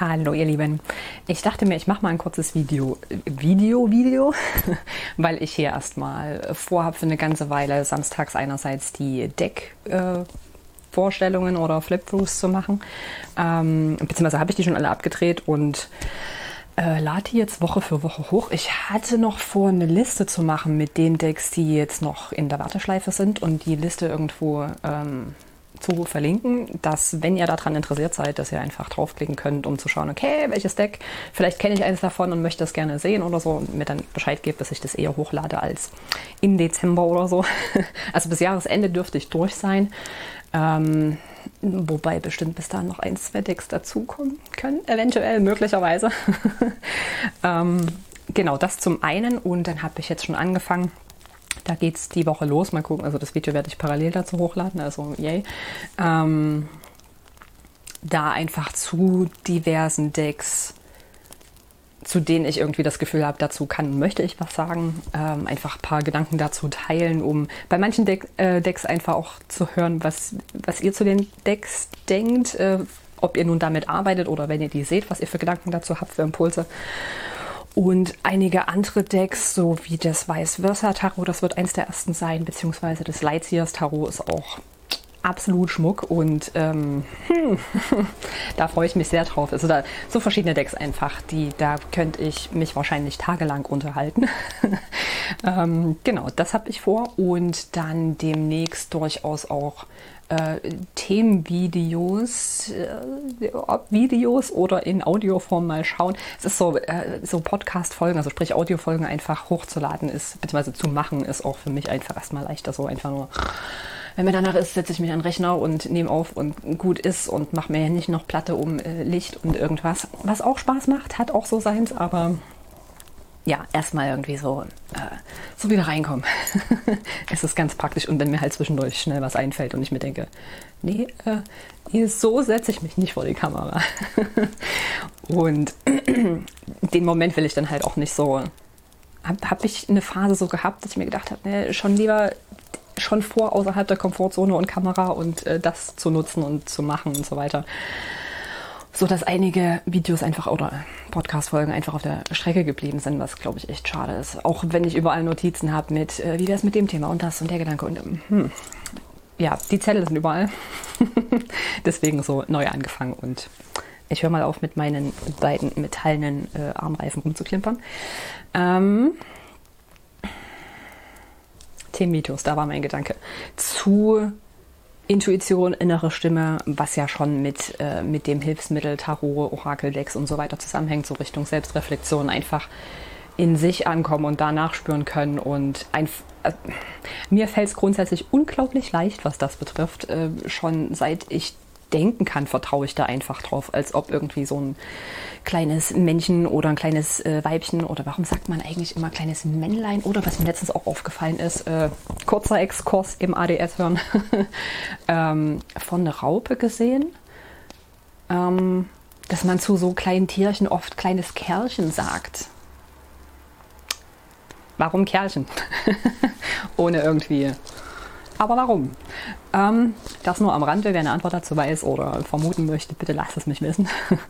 Hallo ihr Lieben. Ich dachte mir, ich mache mal ein kurzes Video, Video, Video, weil ich hier erstmal vorhabe für eine ganze Weile samstags einerseits die Deck äh, Vorstellungen oder Flip-Throughs zu machen. Ähm, beziehungsweise habe ich die schon alle abgedreht und äh, lade die jetzt Woche für Woche hoch. Ich hatte noch vor, eine Liste zu machen mit den Decks, die jetzt noch in der Warteschleife sind und die Liste irgendwo ähm, zu verlinken, dass, wenn ihr daran interessiert seid, dass ihr einfach draufklicken könnt, um zu schauen, okay, welches Deck, vielleicht kenne ich eines davon und möchte das gerne sehen oder so und mir dann Bescheid gebt, dass ich das eher hochlade als im Dezember oder so. Also bis Jahresende dürfte ich durch sein. Ähm, wobei bestimmt bis dahin noch ein, zwei Decks dazukommen können, eventuell, möglicherweise. ähm, genau, das zum einen. Und dann habe ich jetzt schon angefangen, da geht es die Woche los. Mal gucken, also das Video werde ich parallel dazu hochladen, also yay. Ähm, da einfach zu diversen Decks, zu denen ich irgendwie das Gefühl habe, dazu kann und möchte ich was sagen. Ähm, einfach ein paar Gedanken dazu teilen, um bei manchen Deck, äh, Decks einfach auch zu hören, was, was ihr zu den Decks denkt. Äh, ob ihr nun damit arbeitet oder wenn ihr die seht, was ihr für Gedanken dazu habt, für Impulse. Und einige andere Decks, so wie das Vice-Versa-Tarot, das wird eins der ersten sein, beziehungsweise das Lightseers-Tarot ist auch absolut Schmuck und ähm, hm, da freue ich mich sehr drauf. Also da so verschiedene Decks einfach, die da könnte ich mich wahrscheinlich tagelang unterhalten. ähm, genau, das habe ich vor und dann demnächst durchaus auch äh, Themenvideos, äh, Videos oder in Audioform mal schauen. Es ist so, äh, so Podcast-Folgen, also sprich Audiofolgen einfach hochzuladen ist, beziehungsweise zu machen, ist auch für mich einfach erstmal leichter. So einfach nur, wenn mir danach ist, setze ich mich an den Rechner und nehme auf und gut ist und mache mir nicht noch Platte um äh, Licht und irgendwas. Was auch Spaß macht, hat auch so seins, aber ja, erstmal irgendwie so, äh, so wieder reinkommen. es ist ganz praktisch und wenn mir halt zwischendurch schnell was einfällt und ich mir denke, nee, äh, so setze ich mich nicht vor die Kamera. und den Moment will ich dann halt auch nicht so. Habe hab ich eine Phase so gehabt, dass ich mir gedacht habe, nee, schon lieber schon vor außerhalb der Komfortzone und Kamera und äh, das zu nutzen und zu machen und so weiter so dass einige Videos einfach oder Podcast-Folgen einfach auf der Strecke geblieben sind, was glaube ich echt schade ist. Auch wenn ich überall Notizen habe mit, äh, wie wäre es mit dem Thema und das und der Gedanke und hm. ja, die Zettel sind überall. Deswegen so neu angefangen und ich höre mal auf mit meinen beiden metallenen äh, Armreifen rumzuklimpern. Ähm, Themenvideos, da war mein Gedanke. Zu Intuition, innere Stimme, was ja schon mit, äh, mit dem Hilfsmittel Tarot, Orakeldex und so weiter zusammenhängt, so Richtung Selbstreflexion, einfach in sich ankommen und da nachspüren können. Und ein, äh, mir fällt es grundsätzlich unglaublich leicht, was das betrifft. Äh, schon seit ich denken kann, vertraue ich da einfach drauf, als ob irgendwie so ein kleines Männchen oder ein kleines äh, Weibchen oder warum sagt man eigentlich immer kleines Männlein oder was mir letztens auch aufgefallen ist, äh, kurzer Exkurs im ADS hören, ähm, von der Raupe gesehen, ähm, dass man zu so kleinen Tierchen oft kleines Kerlchen sagt. Warum Kerlchen? Ohne irgendwie aber warum? Ähm, das nur am Rande. Wer eine Antwort dazu weiß oder vermuten möchte, bitte lasst es mich wissen.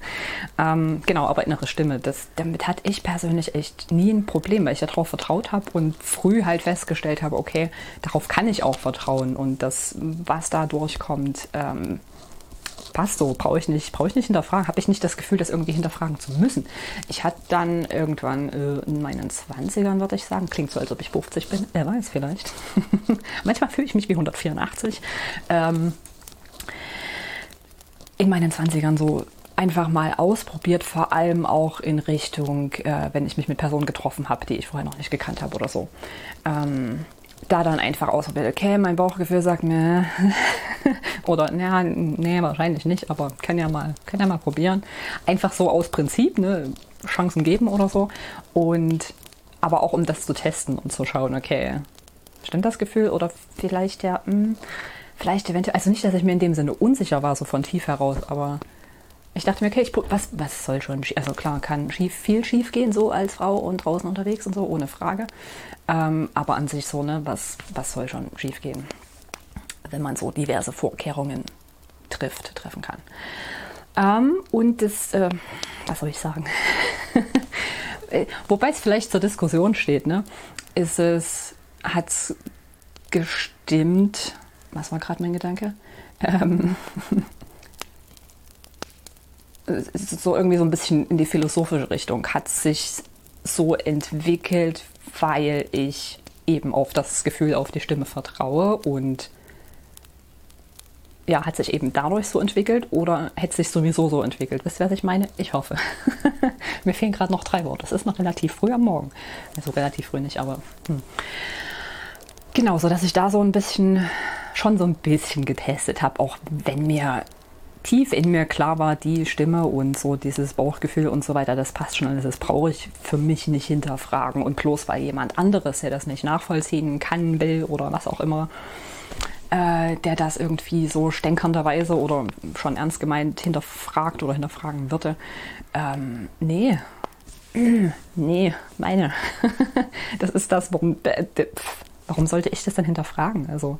ähm, genau, aber innere Stimme. Das, damit hatte ich persönlich echt nie ein Problem, weil ich darauf vertraut habe und früh halt festgestellt habe, okay, darauf kann ich auch vertrauen und das, was da durchkommt, ähm, passt so, brauche ich nicht, ich nicht hinterfragen, habe ich nicht das Gefühl, das irgendwie hinterfragen zu müssen. Ich hatte dann irgendwann äh, in meinen 20ern, würde ich sagen, klingt so, als ob ich 50 bin, wer weiß vielleicht. Manchmal fühle ich mich wie 184. Ähm, in meinen 20ern so einfach mal ausprobiert, vor allem auch in Richtung, äh, wenn ich mich mit Personen getroffen habe, die ich vorher noch nicht gekannt habe oder so. Ähm, da dann einfach ausprobiert, okay, mein Bauchgefühl sagt mir, oder naja, nee, wahrscheinlich nicht, aber kann ja mal, kann ja mal probieren. Einfach so aus Prinzip, ne, Chancen geben oder so. Und aber auch um das zu testen und zu schauen, okay, stimmt das Gefühl oder vielleicht ja, mh, hm, vielleicht eventuell, also nicht, dass ich mir in dem Sinne unsicher war, so von tief heraus, aber ich dachte mir, okay, ich, was, was soll schon, also klar, kann schief, viel schief gehen, so als Frau und draußen unterwegs und so, ohne Frage. Ähm, aber an sich so, ne, was, was soll schon schief gehen, wenn man so diverse Vorkehrungen trifft, treffen kann. Ähm, und das, äh, was soll ich sagen? Wobei es vielleicht zur Diskussion steht, ne? Ist es, hat es gestimmt, was war gerade mein Gedanke? Ähm, so irgendwie so ein bisschen in die philosophische Richtung. Hat sich so entwickelt, weil ich eben auf das Gefühl, auf die Stimme vertraue und ja, hat sich eben dadurch so entwickelt oder hätte sich sowieso so entwickelt? Wisst ihr, was ich meine? Ich hoffe. Mir fehlen gerade noch drei Worte. Es ist noch relativ früh am Morgen. Also relativ früh nicht, aber hm. genau, so dass ich da so ein bisschen, schon so ein bisschen getestet habe, auch wenn mir tief in mir klar war, die Stimme und so dieses Bauchgefühl und so weiter, das passt schon alles, das brauche ich für mich nicht hinterfragen. Und bloß weil jemand anderes, der das nicht nachvollziehen kann, will oder was auch immer, äh, der das irgendwie so stänkernderweise oder schon ernst gemeint hinterfragt oder hinterfragen würde, ähm, nee. Nee, meine. das ist das, warum, äh, warum sollte ich das denn hinterfragen? Also,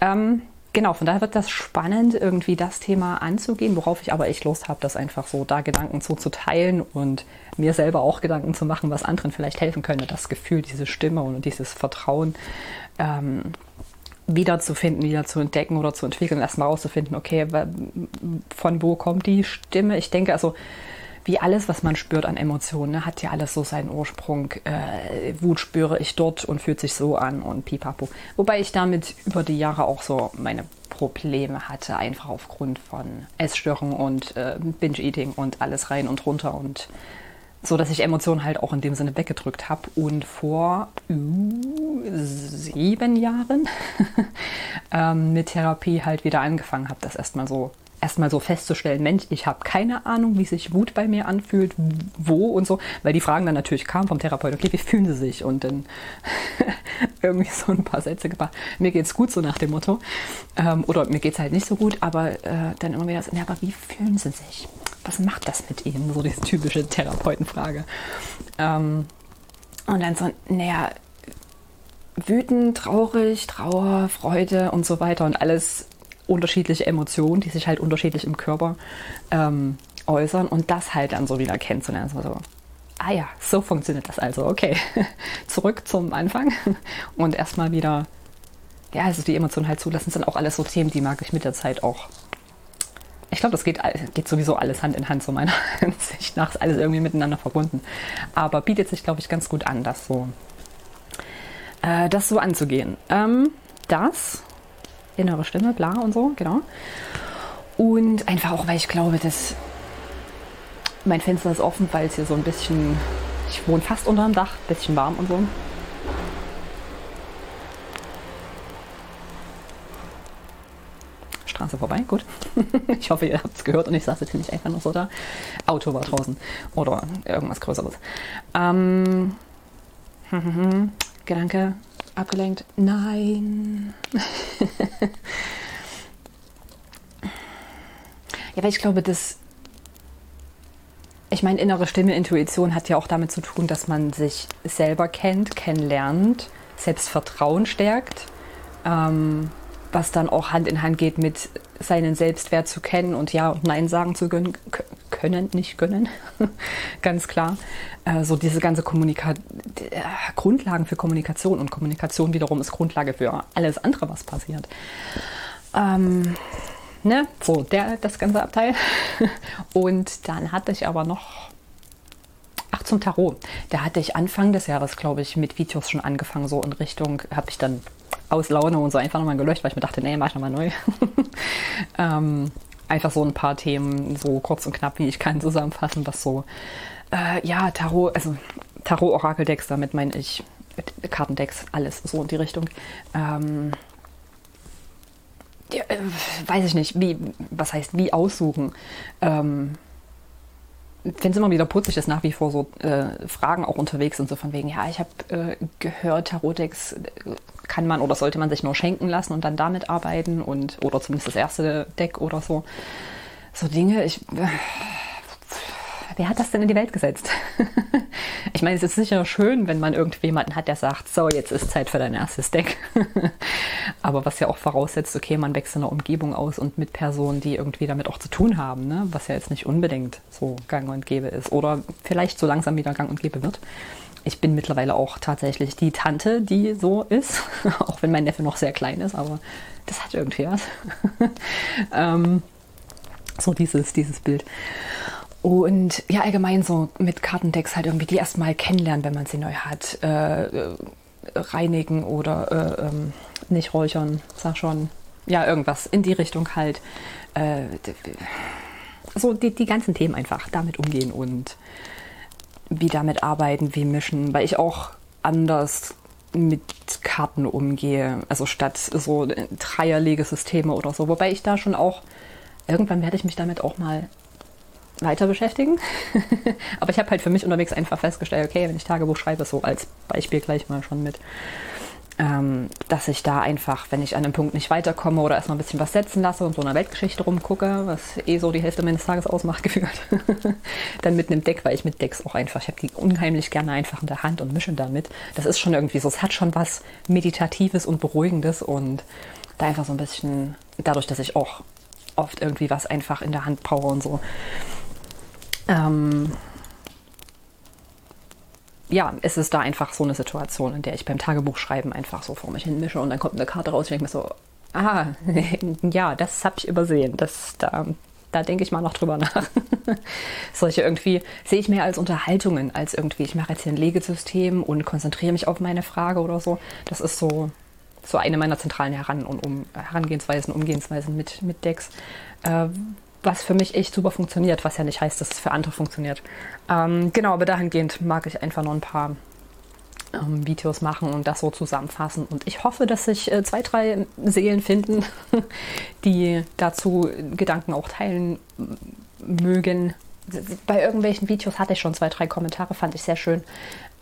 ähm, genau, von daher wird das spannend, irgendwie das Thema anzugehen, worauf ich aber echt Lust habe, das einfach so da Gedanken zu, zu teilen und mir selber auch Gedanken zu machen, was anderen vielleicht helfen könnte, das Gefühl, diese Stimme und dieses Vertrauen ähm, wiederzufinden, wieder zu entdecken oder zu entwickeln, erstmal rauszufinden, okay, von wo kommt die Stimme? Ich denke, also wie alles, was man spürt an Emotionen, ne, hat ja alles so seinen Ursprung. Äh, Wut spüre ich dort und fühlt sich so an und pipapo. Wobei ich damit über die Jahre auch so meine Probleme hatte, einfach aufgrund von Essstörungen und äh, Binge-Eating und alles rein und runter und so, dass ich Emotionen halt auch in dem Sinne weggedrückt habe und vor uh, sieben Jahren ähm, mit Therapie halt wieder angefangen habe, das erstmal so erstmal so festzustellen, Mensch, ich habe keine Ahnung, wie sich Wut bei mir anfühlt, wo und so, weil die Fragen dann natürlich kamen vom Therapeuten, okay, wie fühlen sie sich? Und dann irgendwie so ein paar Sätze gemacht, mir geht's gut, so nach dem Motto. Ähm, oder mir geht's halt nicht so gut, aber äh, dann immer wieder, so, ja, aber wie fühlen sie sich? Was macht das mit ihnen? So diese typische Therapeutenfrage. Ähm, und dann so, naja, wütend, traurig, Trauer, Freude und so weiter und alles unterschiedliche Emotionen, die sich halt unterschiedlich im Körper ähm, äußern und das halt dann so wieder kennenzulernen. Also, ah ja, so funktioniert das also. Okay, zurück zum Anfang und erstmal wieder, ja, also die Emotionen halt zulassen, das sind auch alles so Themen, die mag ich mit der Zeit auch. Ich glaube, das geht, geht sowieso alles Hand in Hand, so meiner Ansicht nach, ist alles irgendwie miteinander verbunden. Aber bietet sich, glaube ich, ganz gut an, das so, äh, das so anzugehen. Ähm, das innere Stimme, bla und so, genau. Und einfach auch, weil ich glaube, dass mein Fenster ist offen, weil es hier so ein bisschen, ich wohne fast unter dem Dach, bisschen warm und so. Straße vorbei, gut. ich hoffe, ihr habt es gehört und ich saß jetzt nicht einfach nur so da. Auto war draußen oder irgendwas Größeres. Ähm, Gedanke, abgelenkt. Nein. ja, weil ich glaube, dass. Ich meine, innere Stimme, Intuition hat ja auch damit zu tun, dass man sich selber kennt, kennenlernt, Selbstvertrauen stärkt, ähm, was dann auch Hand in Hand geht mit seinen Selbstwert zu kennen und Ja und Nein sagen zu können, können, nicht können, ganz klar. Äh, so diese ganze Kommunika äh, Grundlagen für Kommunikation und Kommunikation wiederum ist Grundlage für alles andere, was passiert. Ähm, ne? So, der, das ganze Abteil. Und dann hatte ich aber noch Ach, zum Tarot. Da hatte ich Anfang des Jahres, glaube ich, mit Videos schon angefangen, so in Richtung, habe ich dann aus Laune und so einfach nochmal gelöscht, weil ich mir dachte, nee, mach ich nochmal neu. ähm, einfach so ein paar Themen, so kurz und knapp, wie ich kann, zusammenfassen, was so, äh, ja, Tarot, also Tarot-Orakel-Decks, damit meine ich Kartendecks, alles so in die Richtung. Ähm, ja, äh, weiß ich nicht, wie, was heißt, wie aussuchen. Ähm, finde es immer wieder putzig, dass nach wie vor so äh, Fragen auch unterwegs sind, so von wegen, ja, ich habe äh, gehört, Tarotdecks äh, kann man oder sollte man sich nur schenken lassen und dann damit arbeiten und oder zumindest das erste Deck oder so. So Dinge, ich äh, wer hat das denn in die Welt gesetzt? ich meine, es ist sicher schön, wenn man irgendjemanden hat, der sagt, so, jetzt ist Zeit für dein erstes Deck. Aber was ja auch voraussetzt, okay, man wächst in einer Umgebung aus und mit Personen, die irgendwie damit auch zu tun haben, ne? was ja jetzt nicht unbedingt so gang und gäbe ist oder vielleicht so langsam wieder gang und gäbe wird. Ich bin mittlerweile auch tatsächlich die Tante, die so ist, auch wenn mein Neffe noch sehr klein ist, aber das hat irgendwie was. ähm, so dieses, dieses Bild. Und ja, allgemein so mit Kartendecks halt irgendwie die erstmal kennenlernen, wenn man sie neu hat. Äh, äh, reinigen oder äh, ähm, nicht räuchern, sag schon. Ja, irgendwas in die Richtung halt. Äh, so die, die ganzen Themen einfach damit umgehen und wie damit arbeiten, wie mischen, weil ich auch anders mit Karten umgehe, also statt so Dreierlegesysteme oder so, wobei ich da schon auch irgendwann werde ich mich damit auch mal weiter beschäftigen. Aber ich habe halt für mich unterwegs einfach festgestellt, okay, wenn ich Tagebuch schreibe, so als Beispiel gleich mal schon mit, ähm, dass ich da einfach, wenn ich an einem Punkt nicht weiterkomme oder erstmal ein bisschen was setzen lasse und so einer Weltgeschichte rumgucke, was eh so die Hälfte meines Tages ausmacht, gefühlt, dann mit einem Deck, weil ich mit Decks auch einfach, ich habe die unheimlich gerne einfach in der Hand und mische damit. Das ist schon irgendwie so, es hat schon was Meditatives und Beruhigendes und da einfach so ein bisschen, dadurch, dass ich auch oft irgendwie was einfach in der Hand brauche und so, ähm, ja, es ist da einfach so eine Situation, in der ich beim Tagebuchschreiben einfach so vor mich hin mische und dann kommt eine Karte raus und ich denke mir so, ah, ja, das habe ich übersehen. Das, da, da denke ich mal noch drüber nach. Solche irgendwie sehe ich mehr als Unterhaltungen, als irgendwie, ich mache jetzt hier ein Legesystem und konzentriere mich auf meine Frage oder so. Das ist so, so eine meiner zentralen Heran und um, Herangehensweisen, Umgehensweisen mit, mit Decks. Äh, was für mich echt super funktioniert, was ja nicht heißt, dass es für andere funktioniert. Ähm, genau, aber dahingehend mag ich einfach noch ein paar ähm, Videos machen und das so zusammenfassen. Und ich hoffe, dass sich äh, zwei, drei Seelen finden, die dazu Gedanken auch teilen mögen. Bei irgendwelchen Videos hatte ich schon zwei, drei Kommentare, fand ich sehr schön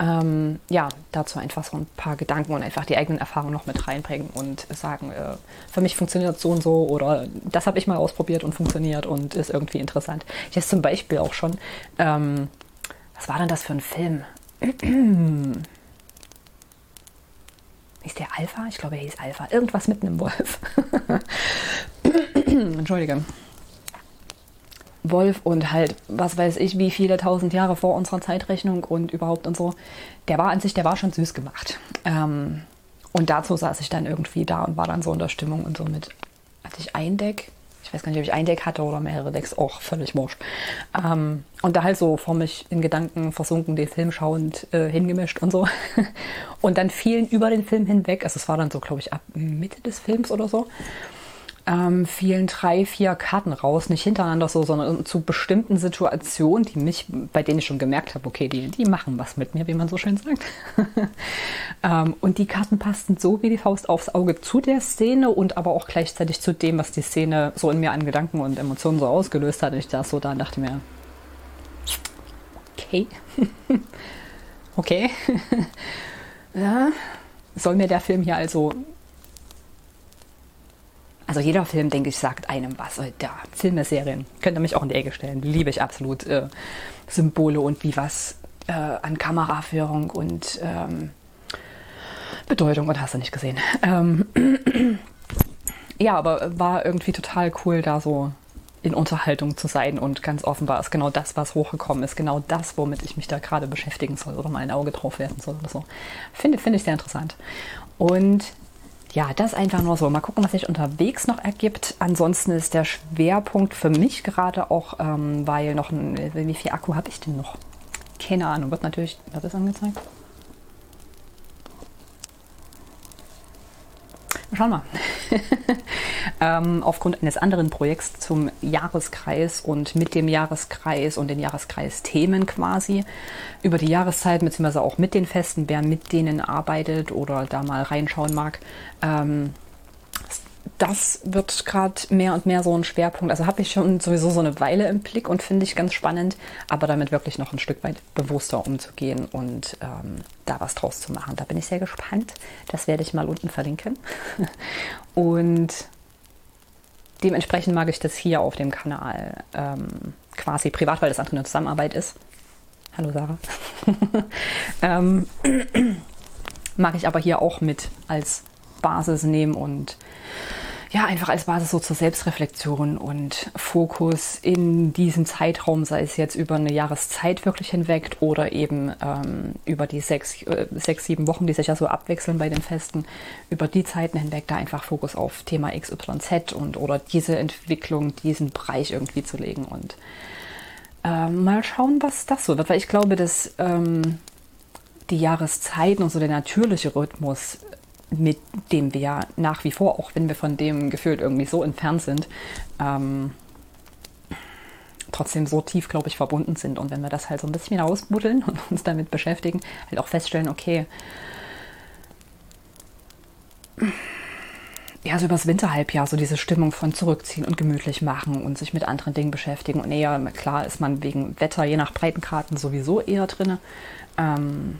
ähm, ja, dazu einfach so ein paar Gedanken und einfach die eigenen Erfahrungen noch mit reinbringen und sagen, äh, für mich funktioniert so und so oder das habe ich mal ausprobiert und funktioniert und ist irgendwie interessant. Ich habe zum Beispiel auch schon, ähm, was war denn das für ein Film? hieß der Alpha? Ich glaube, er hieß Alpha. Irgendwas mit einem Wolf. Entschuldige. Wolf und halt, was weiß ich, wie viele tausend Jahre vor unserer Zeitrechnung und überhaupt und so, der war an sich, der war schon süß gemacht. Ähm, und dazu saß ich dann irgendwie da und war dann so in der Stimmung und so mit, hatte ich ein Deck? Ich weiß gar nicht, ob ich ein Deck hatte oder mehrere Decks, auch völlig wurscht. Ähm, und da halt so vor mich in Gedanken versunken, den Film schauend äh, hingemischt und so. und dann fielen über den Film hinweg, also es war dann so, glaube ich, ab Mitte des Films oder so, ähm, fielen drei, vier Karten raus, nicht hintereinander so, sondern zu bestimmten Situationen, die mich, bei denen ich schon gemerkt habe, okay, die, die machen was mit mir, wie man so schön sagt. ähm, und die Karten passten so wie die Faust aufs Auge zu der Szene und aber auch gleichzeitig zu dem, was die Szene so in mir an Gedanken und Emotionen so ausgelöst hat. Und ich da so da und dachte mir, okay, okay, ja, soll mir der Film hier also also jeder Film, denke ich, sagt einem was. Ja, Filme, Serien, könnt ihr mich auch in die Ecke stellen. Liebe ich absolut. Äh, Symbole und wie was äh, an Kameraführung und ähm, Bedeutung und hast du nicht gesehen. Ähm, ja, aber war irgendwie total cool, da so in Unterhaltung zu sein und ganz offenbar ist genau das, was hochgekommen ist, genau das, womit ich mich da gerade beschäftigen soll oder mal ein Auge drauf werfen soll oder so. Finde, finde ich sehr interessant. Und ja, das einfach nur so. Mal gucken, was sich unterwegs noch ergibt. Ansonsten ist der Schwerpunkt für mich gerade auch, ähm, weil noch ein, wie viel Akku habe ich denn noch? Keine Ahnung, wird natürlich, wird das angezeigt? Schauen wir mal. ähm, aufgrund eines anderen Projekts zum Jahreskreis und mit dem Jahreskreis und den Jahreskreisthemen quasi über die Jahreszeit, beziehungsweise auch mit den Festen, wer mit denen arbeitet oder da mal reinschauen mag. Ähm, das wird gerade mehr und mehr so ein Schwerpunkt. Also habe ich schon sowieso so eine Weile im Blick und finde ich ganz spannend, aber damit wirklich noch ein Stück weit bewusster umzugehen und ähm, da was draus zu machen. Da bin ich sehr gespannt. Das werde ich mal unten verlinken. Und dementsprechend mag ich das hier auf dem Kanal ähm, quasi privat, weil das andere eine Zusammenarbeit ist. Hallo Sarah. ähm, mag ich aber hier auch mit als Basis nehmen und ja, einfach als Basis so zur Selbstreflexion und Fokus in diesem Zeitraum, sei es jetzt über eine Jahreszeit wirklich hinweg oder eben ähm, über die sechs, äh, sechs, sieben Wochen, die sich ja so abwechseln bei den Festen, über die Zeiten hinweg da einfach Fokus auf Thema XYZ und oder diese Entwicklung, diesen Bereich irgendwie zu legen und ähm, mal schauen, was das so wird, weil ich glaube, dass ähm, die Jahreszeiten und so der natürliche Rhythmus mit dem wir nach wie vor, auch wenn wir von dem gefühlt irgendwie so entfernt sind, ähm, trotzdem so tief, glaube ich, verbunden sind. Und wenn wir das halt so ein bisschen ausbuddeln und uns damit beschäftigen, halt auch feststellen, okay, ja, so übers Winterhalbjahr, so diese Stimmung von zurückziehen und gemütlich machen und sich mit anderen Dingen beschäftigen. Und eher, klar ist man wegen Wetter, je nach Breitenkarten, sowieso eher drin. Ähm,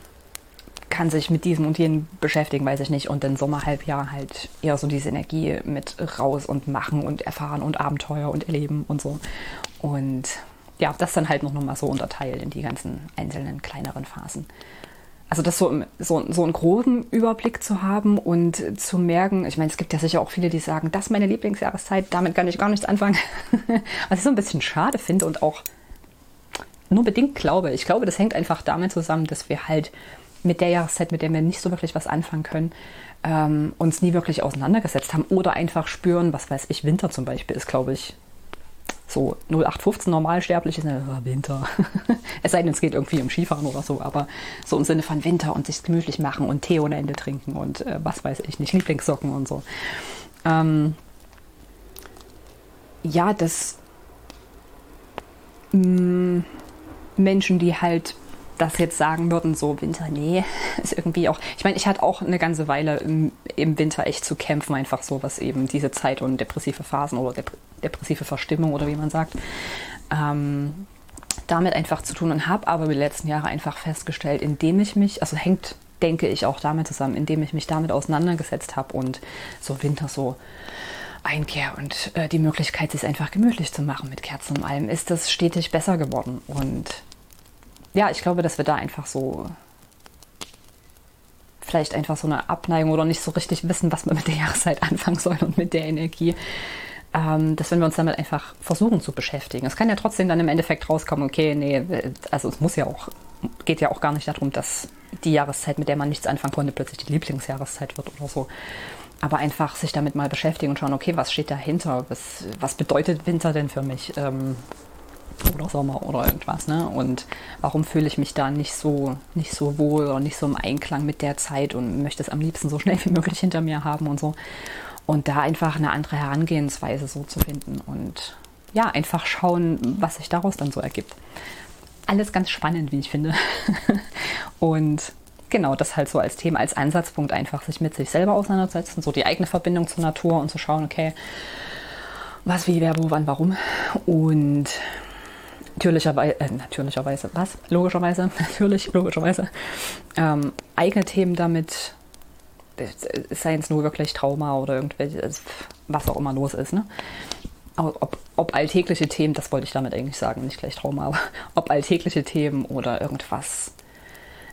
kann sich mit diesem und jenem beschäftigen, weiß ich nicht. Und dann Sommerhalbjahr halt eher so diese Energie mit raus und machen und erfahren und Abenteuer und erleben und so. Und ja, das dann halt noch mal so unterteilt in die ganzen einzelnen kleineren Phasen. Also das so, so, so einen groben Überblick zu haben und zu merken, ich meine, es gibt ja sicher auch viele, die sagen, das ist meine Lieblingsjahreszeit, damit kann ich gar nichts anfangen. Was ich so ein bisschen schade finde und auch nur bedingt glaube. Ich glaube, das hängt einfach damit zusammen, dass wir halt mit der Jahreszeit, mit der wir nicht so wirklich was anfangen können, ähm, uns nie wirklich auseinandergesetzt haben oder einfach spüren, was weiß ich, Winter zum Beispiel ist, glaube ich, so 0815 normalsterblich ist ja, Winter. es sei denn, es geht irgendwie um Skifahren oder so, aber so im Sinne von Winter und sich gemütlich machen und Tee ohne Ende trinken und äh, was weiß ich nicht, Lieblingssocken und so. Ähm, ja, das mh, mm, Menschen, die halt das jetzt sagen würden, so Winter, nee, ist irgendwie auch. Ich meine, ich hatte auch eine ganze Weile im, im, Winter echt zu kämpfen, einfach so, was eben diese Zeit und depressive Phasen oder dep depressive Verstimmung oder wie man sagt, ähm, damit einfach zu tun und habe aber die letzten Jahre einfach festgestellt, indem ich mich, also hängt, denke ich, auch damit zusammen, indem ich mich damit auseinandergesetzt habe und so Winter so Einkehr und äh, die Möglichkeit, sich einfach gemütlich zu machen mit Kerzen und allem, ist das stetig besser geworden und ja, ich glaube, dass wir da einfach so vielleicht einfach so eine Abneigung oder nicht so richtig wissen, was wir mit der Jahreszeit anfangen sollen und mit der Energie. Ähm, dass wenn wir uns damit einfach versuchen zu beschäftigen. Es kann ja trotzdem dann im Endeffekt rauskommen, okay, nee, also es muss ja auch, geht ja auch gar nicht darum, dass die Jahreszeit, mit der man nichts anfangen konnte, plötzlich die Lieblingsjahreszeit wird oder so. Aber einfach sich damit mal beschäftigen und schauen, okay, was steht dahinter? Was, was bedeutet Winter denn für mich? Ähm, oder Sommer oder irgendwas. Ne? Und warum fühle ich mich da nicht so, nicht so wohl oder nicht so im Einklang mit der Zeit und möchte es am liebsten so schnell wie möglich hinter mir haben und so. Und da einfach eine andere Herangehensweise so zu finden und ja, einfach schauen, was sich daraus dann so ergibt. Alles ganz spannend, wie ich finde. und genau, das halt so als Thema, als Ansatzpunkt einfach sich mit sich selber auseinandersetzen, so die eigene Verbindung zur Natur und zu schauen, okay, was, wie, wer, wo, wann, warum. Und natürlicherweise, äh, natürlicherweise, was? Logischerweise, natürlich, logischerweise, ähm, eigene Themen damit, seien es nur wirklich Trauma oder irgendwelche, was auch immer los ist, ne? Ob, ob, alltägliche Themen, das wollte ich damit eigentlich sagen, nicht gleich Trauma, aber ob alltägliche Themen oder irgendwas,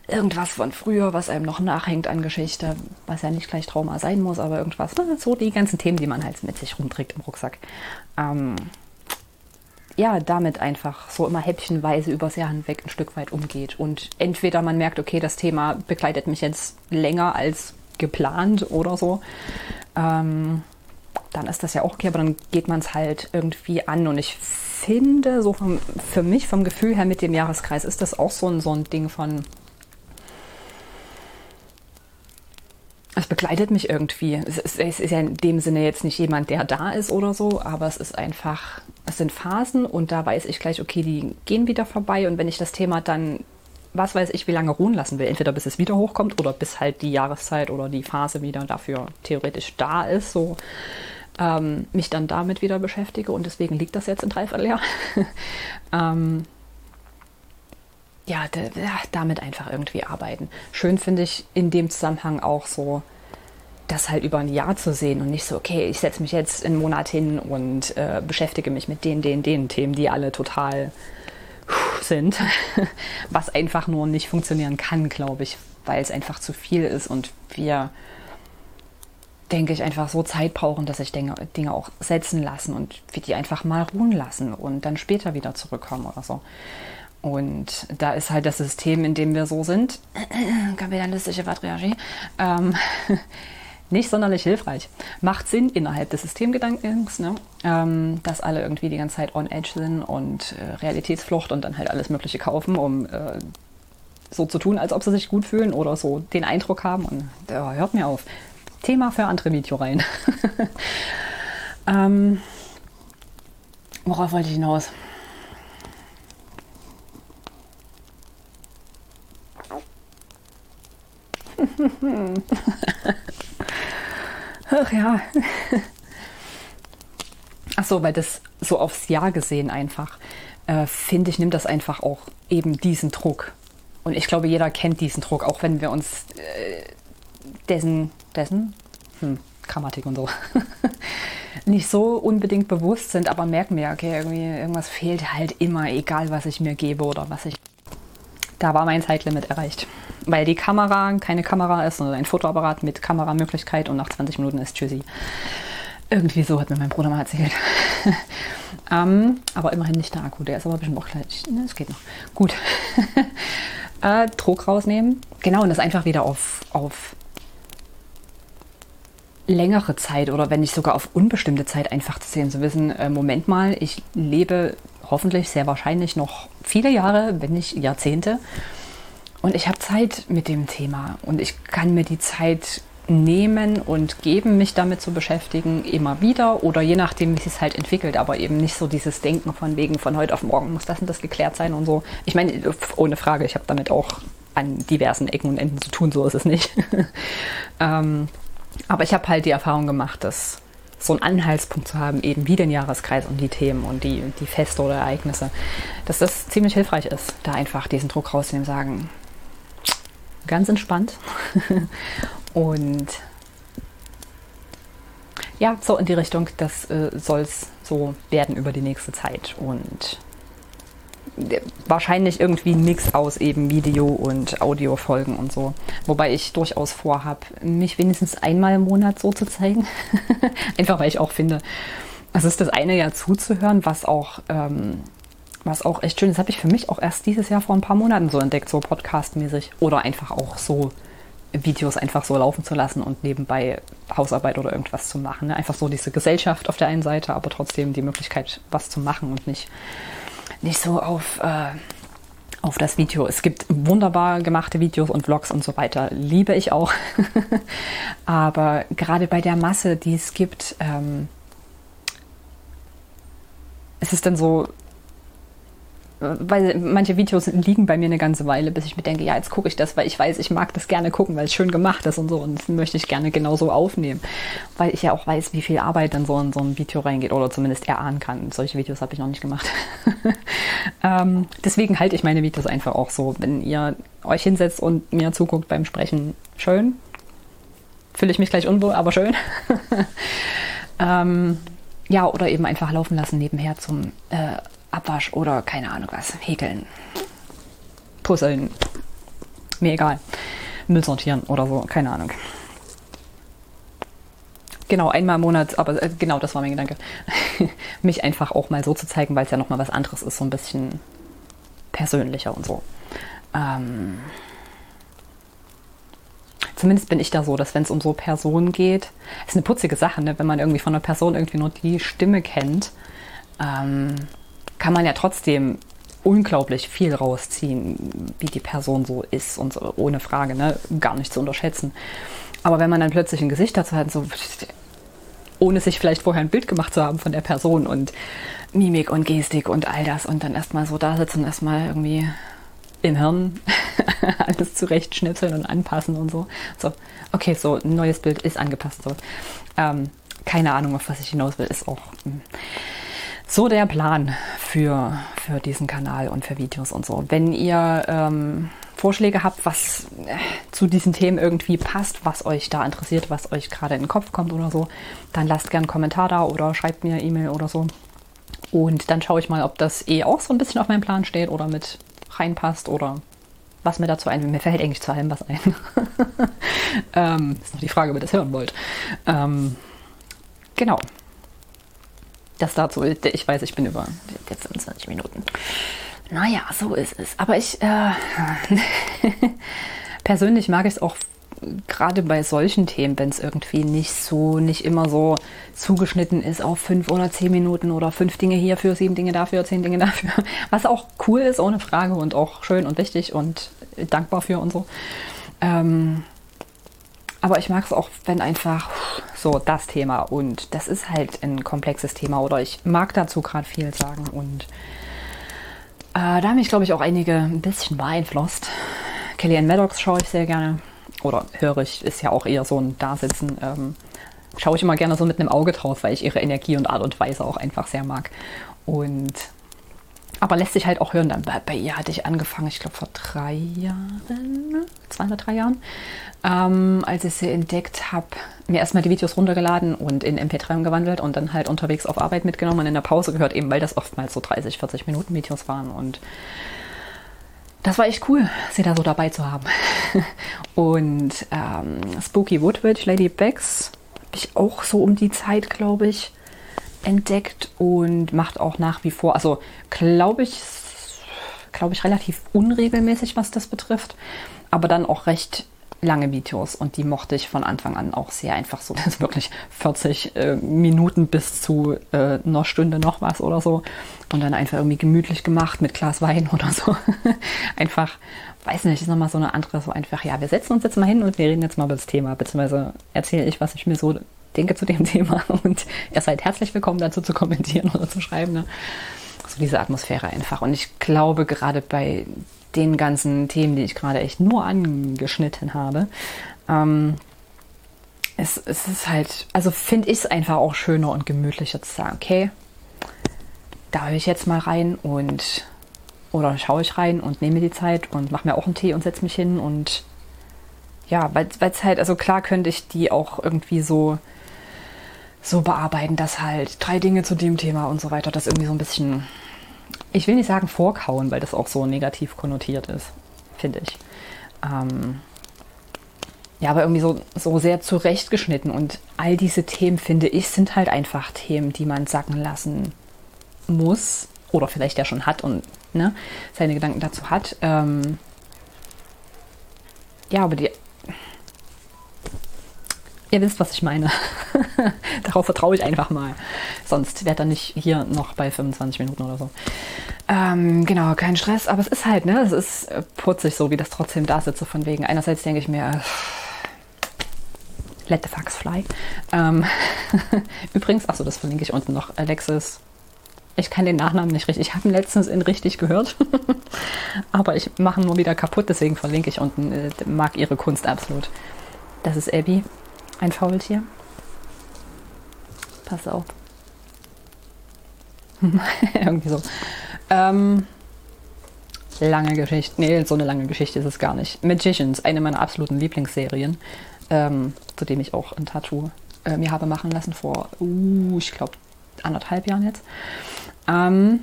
irgendwas von früher, was einem noch nachhängt an Geschichte, was ja nicht gleich Trauma sein muss, aber irgendwas, ne? so die ganzen Themen, die man halt mit sich rumträgt im Rucksack. Ähm, ja, damit einfach so immer häppchenweise übers Jahr hinweg ein Stück weit umgeht. Und entweder man merkt, okay, das Thema begleitet mich jetzt länger als geplant oder so, ähm, dann ist das ja auch okay, aber dann geht man es halt irgendwie an. Und ich finde, so vom, für mich vom Gefühl her mit dem Jahreskreis ist das auch so ein, so ein Ding von, es begleitet mich irgendwie. Es ist, es ist, ja in dem Sinne jetzt nicht jemand, der da ist oder so, aber es ist einfach, es sind Phasen und da weiß ich gleich, okay, die gehen wieder vorbei und wenn ich das Thema dann, was weiß ich, wie lange ruhen lassen will, entweder bis es wieder hochkommt oder bis halt die Jahreszeit oder die Phase wieder dafür theoretisch da ist, so ähm, mich dann damit wieder beschäftige und deswegen liegt das jetzt in Dreivierteljahr. ähm, ja, damit einfach irgendwie arbeiten. Schön finde ich in dem Zusammenhang auch so das halt über ein Jahr zu sehen und nicht so, okay, ich setze mich jetzt einen Monat hin und äh, beschäftige mich mit den, den, den Themen, die alle total sind, was einfach nur nicht funktionieren kann, glaube ich, weil es einfach zu viel ist und wir, denke ich, einfach so Zeit brauchen, dass sich Dinge, Dinge auch setzen lassen und wir die einfach mal ruhen lassen und dann später wieder zurückkommen oder so. Und da ist halt das System, in dem wir so sind, kapitalistische Patriarchie, ähm, nicht sonderlich hilfreich. Macht Sinn innerhalb des Systemgedankens, ne? ähm, dass alle irgendwie die ganze Zeit on edge sind und äh, Realitätsflucht und dann halt alles Mögliche kaufen, um äh, so zu tun, als ob sie sich gut fühlen oder so den Eindruck haben. Und oh, hört mir auf. Thema für andere Videoreihen. ähm, worauf wollte ich hinaus? Ach ja. Ach so, weil das so aufs Jahr gesehen einfach, äh, finde ich, nimmt das einfach auch eben diesen Druck. Und ich glaube, jeder kennt diesen Druck, auch wenn wir uns äh, dessen, dessen, hm, Grammatik und so, nicht so unbedingt bewusst sind, aber merken wir, okay, irgendwie irgendwas fehlt halt immer, egal was ich mir gebe oder was ich. Da war mein Zeitlimit erreicht weil die Kamera keine Kamera ist, sondern ein Fotoapparat mit Kameramöglichkeit und nach 20 Minuten ist Tschüssi. Irgendwie so hat mir mein Bruder mal erzählt. ähm, aber immerhin nicht der Akku, der ist aber ein bisschen auch gleich. Ne, es geht noch. Gut. äh, Druck rausnehmen. Genau, und das einfach wieder auf, auf längere Zeit oder wenn nicht sogar auf unbestimmte Zeit einfach zu sehen, zu wissen, äh, Moment mal, ich lebe hoffentlich sehr wahrscheinlich noch viele Jahre, wenn nicht Jahrzehnte. Und ich habe Zeit mit dem Thema und ich kann mir die Zeit nehmen und geben, mich damit zu beschäftigen, immer wieder oder je nachdem, wie es halt entwickelt, aber eben nicht so dieses Denken von wegen von heute auf morgen muss das und das geklärt sein und so. Ich meine, ohne Frage, ich habe damit auch an diversen Ecken und Enden zu tun, so ist es nicht. ähm, aber ich habe halt die Erfahrung gemacht, dass so einen Anhaltspunkt zu haben, eben wie den Jahreskreis und die Themen und die, die Feste oder Ereignisse, dass das ziemlich hilfreich ist, da einfach diesen Druck rauszunehmen, sagen, ganz entspannt. und ja, so in die Richtung, das äh, soll es so werden über die nächste Zeit. Und wahrscheinlich irgendwie ein Mix aus eben Video- und Audiofolgen und so. Wobei ich durchaus vorhabe, mich wenigstens einmal im Monat so zu zeigen. Einfach weil ich auch finde, es ist das eine ja zuzuhören, was auch ähm, was auch echt schön ist, habe ich für mich auch erst dieses Jahr vor ein paar Monaten so entdeckt, so podcastmäßig. Oder einfach auch so Videos einfach so laufen zu lassen und nebenbei Hausarbeit oder irgendwas zu machen. Ne? Einfach so diese Gesellschaft auf der einen Seite, aber trotzdem die Möglichkeit, was zu machen und nicht, nicht so auf, äh, auf das Video. Es gibt wunderbar gemachte Videos und Vlogs und so weiter. Liebe ich auch. aber gerade bei der Masse, die es gibt, ähm, es ist dann so, weil manche Videos liegen bei mir eine ganze Weile, bis ich mir denke, ja, jetzt gucke ich das, weil ich weiß, ich mag das gerne gucken, weil es schön gemacht ist und so. Und das möchte ich gerne genauso aufnehmen. Weil ich ja auch weiß, wie viel Arbeit dann so in so ein Video reingeht oder zumindest erahnen kann. Solche Videos habe ich noch nicht gemacht. ähm, deswegen halte ich meine Videos einfach auch so. Wenn ihr euch hinsetzt und mir zuguckt beim Sprechen, schön. Fühle ich mich gleich unwohl, aber schön. ähm, ja, oder eben einfach laufen lassen nebenher zum äh, Abwasch oder keine Ahnung was, häkeln, puzzeln, mir egal, Müll sortieren oder so, keine Ahnung. Genau, einmal im Monat, aber äh, genau, das war mein Gedanke. Mich einfach auch mal so zu zeigen, weil es ja nochmal was anderes ist, so ein bisschen persönlicher und so. Ähm, zumindest bin ich da so, dass wenn es um so Personen geht, ist eine putzige Sache, ne? wenn man irgendwie von einer Person irgendwie nur die Stimme kennt. Ähm, kann man ja trotzdem unglaublich viel rausziehen, wie die Person so ist und so, ohne Frage, ne? gar nicht zu unterschätzen. Aber wenn man dann plötzlich ein Gesicht dazu hat, so ohne sich vielleicht vorher ein Bild gemacht zu haben von der Person und Mimik und Gestik und all das und dann erstmal so da sitzen und erstmal irgendwie im Hirn alles zurechtschnipseln und anpassen und so. So, okay, so ein neues Bild ist angepasst. So. Ähm, keine Ahnung, auf was ich hinaus will, ist auch. Mh hm, so der Plan für, für diesen Kanal und für Videos und so. Wenn ihr ähm, Vorschläge habt, was äh, zu diesen Themen irgendwie passt, was euch da interessiert, was euch gerade in den Kopf kommt oder so, dann lasst gerne einen Kommentar da oder schreibt mir E-Mail oder so. Und dann schaue ich mal, ob das eh auch so ein bisschen auf meinem Plan steht oder mit reinpasst oder was mir dazu ein. Mir fällt eigentlich zu allem was ein. ähm, ist noch die Frage, ob ihr das hören wollt. Ähm, genau. Das dazu. Ich weiß, ich bin über jetzt 20 Minuten. Naja, so ist es. Aber ich äh, persönlich mag es auch gerade bei solchen Themen, wenn es irgendwie nicht so, nicht immer so zugeschnitten ist auf fünf oder zehn Minuten oder fünf Dinge hierfür, sieben Dinge dafür, zehn Dinge dafür, was auch cool ist, ohne Frage und auch schön und wichtig und dankbar für und so. Ähm, aber ich mag es auch, wenn einfach so das Thema und das ist halt ein komplexes Thema oder ich mag dazu gerade viel sagen und äh, da haben mich, glaube ich, auch einige ein bisschen beeinflusst. Kellyanne Maddox schaue ich sehr gerne oder höre ich, ist ja auch eher so ein Dasitzen. Ähm, schaue ich immer gerne so mit einem Auge drauf, weil ich ihre Energie und Art und Weise auch einfach sehr mag. Und aber lässt sich halt auch hören. Dann bei, bei ihr hatte ich angefangen, ich glaube vor drei Jahren, zwei oder drei Jahren, ähm, als ich sie entdeckt habe, mir erstmal die Videos runtergeladen und in MP3 umgewandelt und dann halt unterwegs auf Arbeit mitgenommen und in der Pause gehört, eben weil das oftmals so 30, 40 Minuten Videos waren und das war echt cool, sie da so dabei zu haben. und ähm, Spooky Woodwitch, Lady Becks, habe ich auch so um die Zeit, glaube ich, entdeckt und macht auch nach wie vor, also glaube ich, glaube ich, relativ unregelmäßig, was das betrifft, aber dann auch recht lange Videos und die mochte ich von Anfang an auch sehr einfach so, das wirklich 40 äh, Minuten bis zu äh, einer Stunde noch was oder so und dann einfach irgendwie gemütlich gemacht mit Glas Wein oder so. einfach, weiß nicht, ist nochmal so eine andere, so einfach, ja, wir setzen uns jetzt mal hin und wir reden jetzt mal über das Thema, beziehungsweise erzähle ich, was ich mir so denke zu dem Thema und ihr seid herzlich willkommen dazu zu kommentieren oder zu schreiben. Ne? So diese Atmosphäre einfach. Und ich glaube, gerade bei den ganzen Themen, die ich gerade echt nur angeschnitten habe, ähm, es, es ist halt, also finde ich es einfach auch schöner und gemütlicher zu sagen, okay, da höre ich jetzt mal rein und oder schaue ich rein und nehme die Zeit und mache mir auch einen Tee und setze mich hin und ja, weil es halt, also klar könnte ich die auch irgendwie so so bearbeiten, dass halt drei Dinge zu dem Thema und so weiter, das irgendwie so ein bisschen, ich will nicht sagen vorkauen, weil das auch so negativ konnotiert ist, finde ich. Ähm, ja, aber irgendwie so, so sehr zurechtgeschnitten und all diese Themen, finde ich, sind halt einfach Themen, die man sacken lassen muss oder vielleicht ja schon hat und ne, seine Gedanken dazu hat. Ähm, ja, aber die Ihr wisst, was ich meine. Darauf vertraue ich einfach mal. Sonst wäre er nicht hier noch bei 25 Minuten oder so. Ähm, genau, kein Stress. Aber es ist halt, ne, es ist äh, putzig so, wie das trotzdem da sitze. Von wegen, einerseits denke ich mir, let the fucks fly. Ähm, Übrigens, achso, das verlinke ich unten noch. Alexis ich kann den Nachnamen nicht richtig. Ich habe ihn letztens in richtig gehört. Aber ich mache ihn nur wieder kaputt, deswegen verlinke ich unten. Äh, mag ihre Kunst absolut. Das ist Abby. Ein Faultier. Pass auf. Irgendwie so. Ähm, lange Geschichte. Nee, so eine lange Geschichte ist es gar nicht. Magicians, eine meiner absoluten Lieblingsserien, ähm, zu dem ich auch ein Tattoo äh, mir habe machen lassen vor, uh, ich glaube, anderthalb Jahren jetzt. Ähm,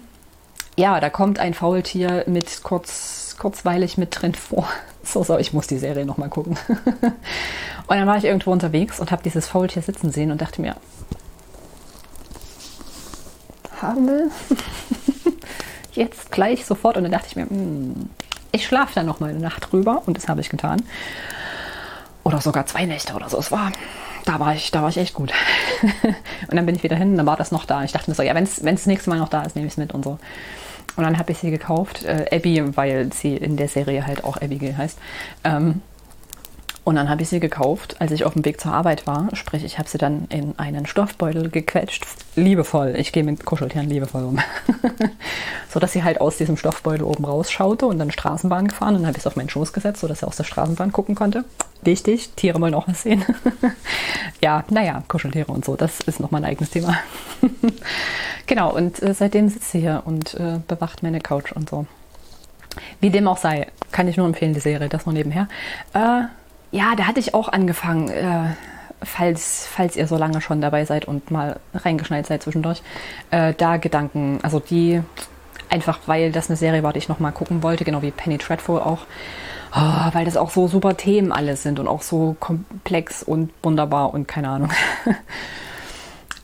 ja, da kommt ein Faultier mit kurz, kurzweilig mit drin vor. So, so, ich muss die Serie nochmal gucken. und dann war ich irgendwo unterwegs und habe dieses Faultier sitzen sehen und dachte mir, haben wir jetzt gleich sofort. Und dann dachte ich mir, hm, ich schlafe da noch mal eine Nacht drüber und das habe ich getan. Oder sogar zwei Nächte oder so. Es war, da war ich, da war ich echt gut. und dann bin ich wieder hin, dann war das noch da. Ich dachte mir so, ja, wenn es das nächste Mal noch da ist, nehme ich es mit und so. Und dann habe ich sie gekauft, äh, Abby, weil sie in der Serie halt auch Abigail heißt. Ähm, und dann habe ich sie gekauft, als ich auf dem Weg zur Arbeit war. Sprich, ich habe sie dann in einen Stoffbeutel gequetscht. Liebevoll. Ich gehe mit Kuscheltieren liebevoll um. so dass sie halt aus diesem Stoffbeutel oben rausschaute und dann Straßenbahn gefahren. Und dann habe ich es auf meinen Schoß gesetzt, sodass sie aus der Straßenbahn gucken konnte. Wichtig, Tiere wollen auch was sehen. ja, naja, Kuscheltiere und so, das ist nochmal ein eigenes Thema. genau, und äh, seitdem sitzt sie hier und äh, bewacht meine Couch und so. Wie dem auch sei, kann ich nur empfehlen, die Serie, das nur nebenher. Äh, ja, da hatte ich auch angefangen, äh, falls, falls ihr so lange schon dabei seid und mal reingeschneit seid zwischendurch, äh, da Gedanken, also die einfach, weil das eine Serie war, die ich nochmal gucken wollte, genau wie Penny Dreadful auch, oh, weil das auch so super Themen alles sind und auch so komplex und wunderbar und keine Ahnung.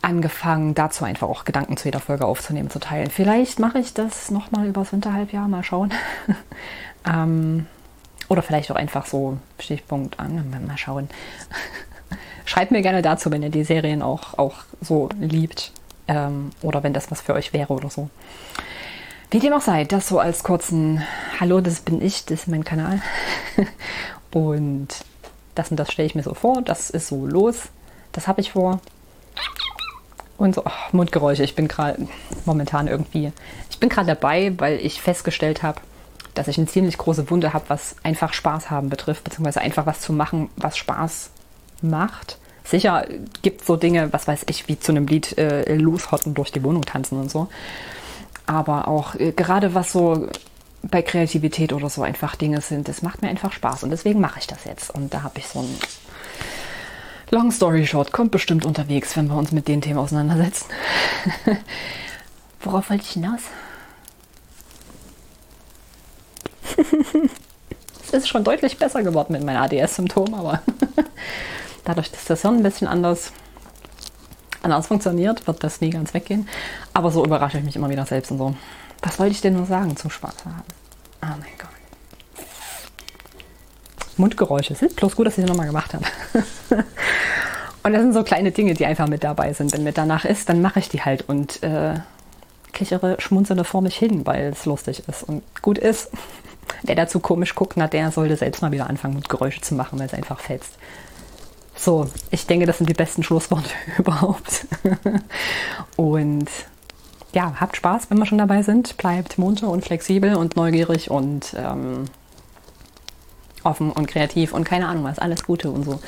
angefangen, dazu einfach auch Gedanken zu jeder Folge aufzunehmen, zu teilen. Vielleicht mache ich das nochmal übers Winterhalbjahr, mal schauen. ähm, oder vielleicht auch einfach so Stichpunkt an, mal schauen. Schreibt mir gerne dazu, wenn ihr die Serien auch, auch so liebt. Ähm, oder wenn das was für euch wäre oder so. Wie dem auch sei, das so als kurzen Hallo, das bin ich, das ist mein Kanal. und das und das stelle ich mir so vor, das ist so los, das habe ich vor. Und so, oh, Mundgeräusche, ich bin gerade momentan irgendwie, ich bin gerade dabei, weil ich festgestellt habe, dass ich eine ziemlich große Wunde habe, was einfach Spaß haben betrifft, beziehungsweise einfach was zu machen, was Spaß macht. Sicher gibt es so Dinge, was weiß ich, wie zu einem Lied äh, loshotten, durch die Wohnung tanzen und so aber auch äh, gerade was so bei Kreativität oder so einfach Dinge sind, das macht mir einfach Spaß und deswegen mache ich das jetzt. Und da habe ich so ein Long Story Short, kommt bestimmt unterwegs, wenn wir uns mit den Themen auseinandersetzen. Worauf wollte ich hinaus? es ist schon deutlich besser geworden mit meinen ADS-Symptomen, aber dadurch, dass das Hirn ein bisschen anders anders funktioniert, wird das nie ganz weggehen. Aber so überrasche ich mich immer wieder selbst und so. Was wollte ich denn nur sagen zum Spaß haben? Oh mein Gott. Mundgeräusche sind bloß gut, dass ich sie nochmal gemacht habe. und das sind so kleine Dinge, die einfach mit dabei sind. Wenn mir danach ist, dann mache ich die halt und äh, kichere schmunzelnde vor mich hin, weil es lustig ist und gut ist. Wer dazu komisch guckt, na, der sollte selbst mal wieder anfangen, Mundgeräusche zu machen, weil es einfach fetzt. So, ich denke, das sind die besten Schlussworte überhaupt. und ja, habt Spaß, wenn wir schon dabei sind. Bleibt munter und flexibel und neugierig und ähm, offen und kreativ und keine Ahnung was. Alles Gute und so.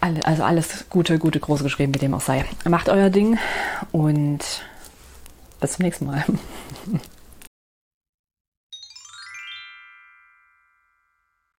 Also alles Gute, Gute, groß geschrieben, wie dem auch sei. Macht euer Ding und bis zum nächsten Mal.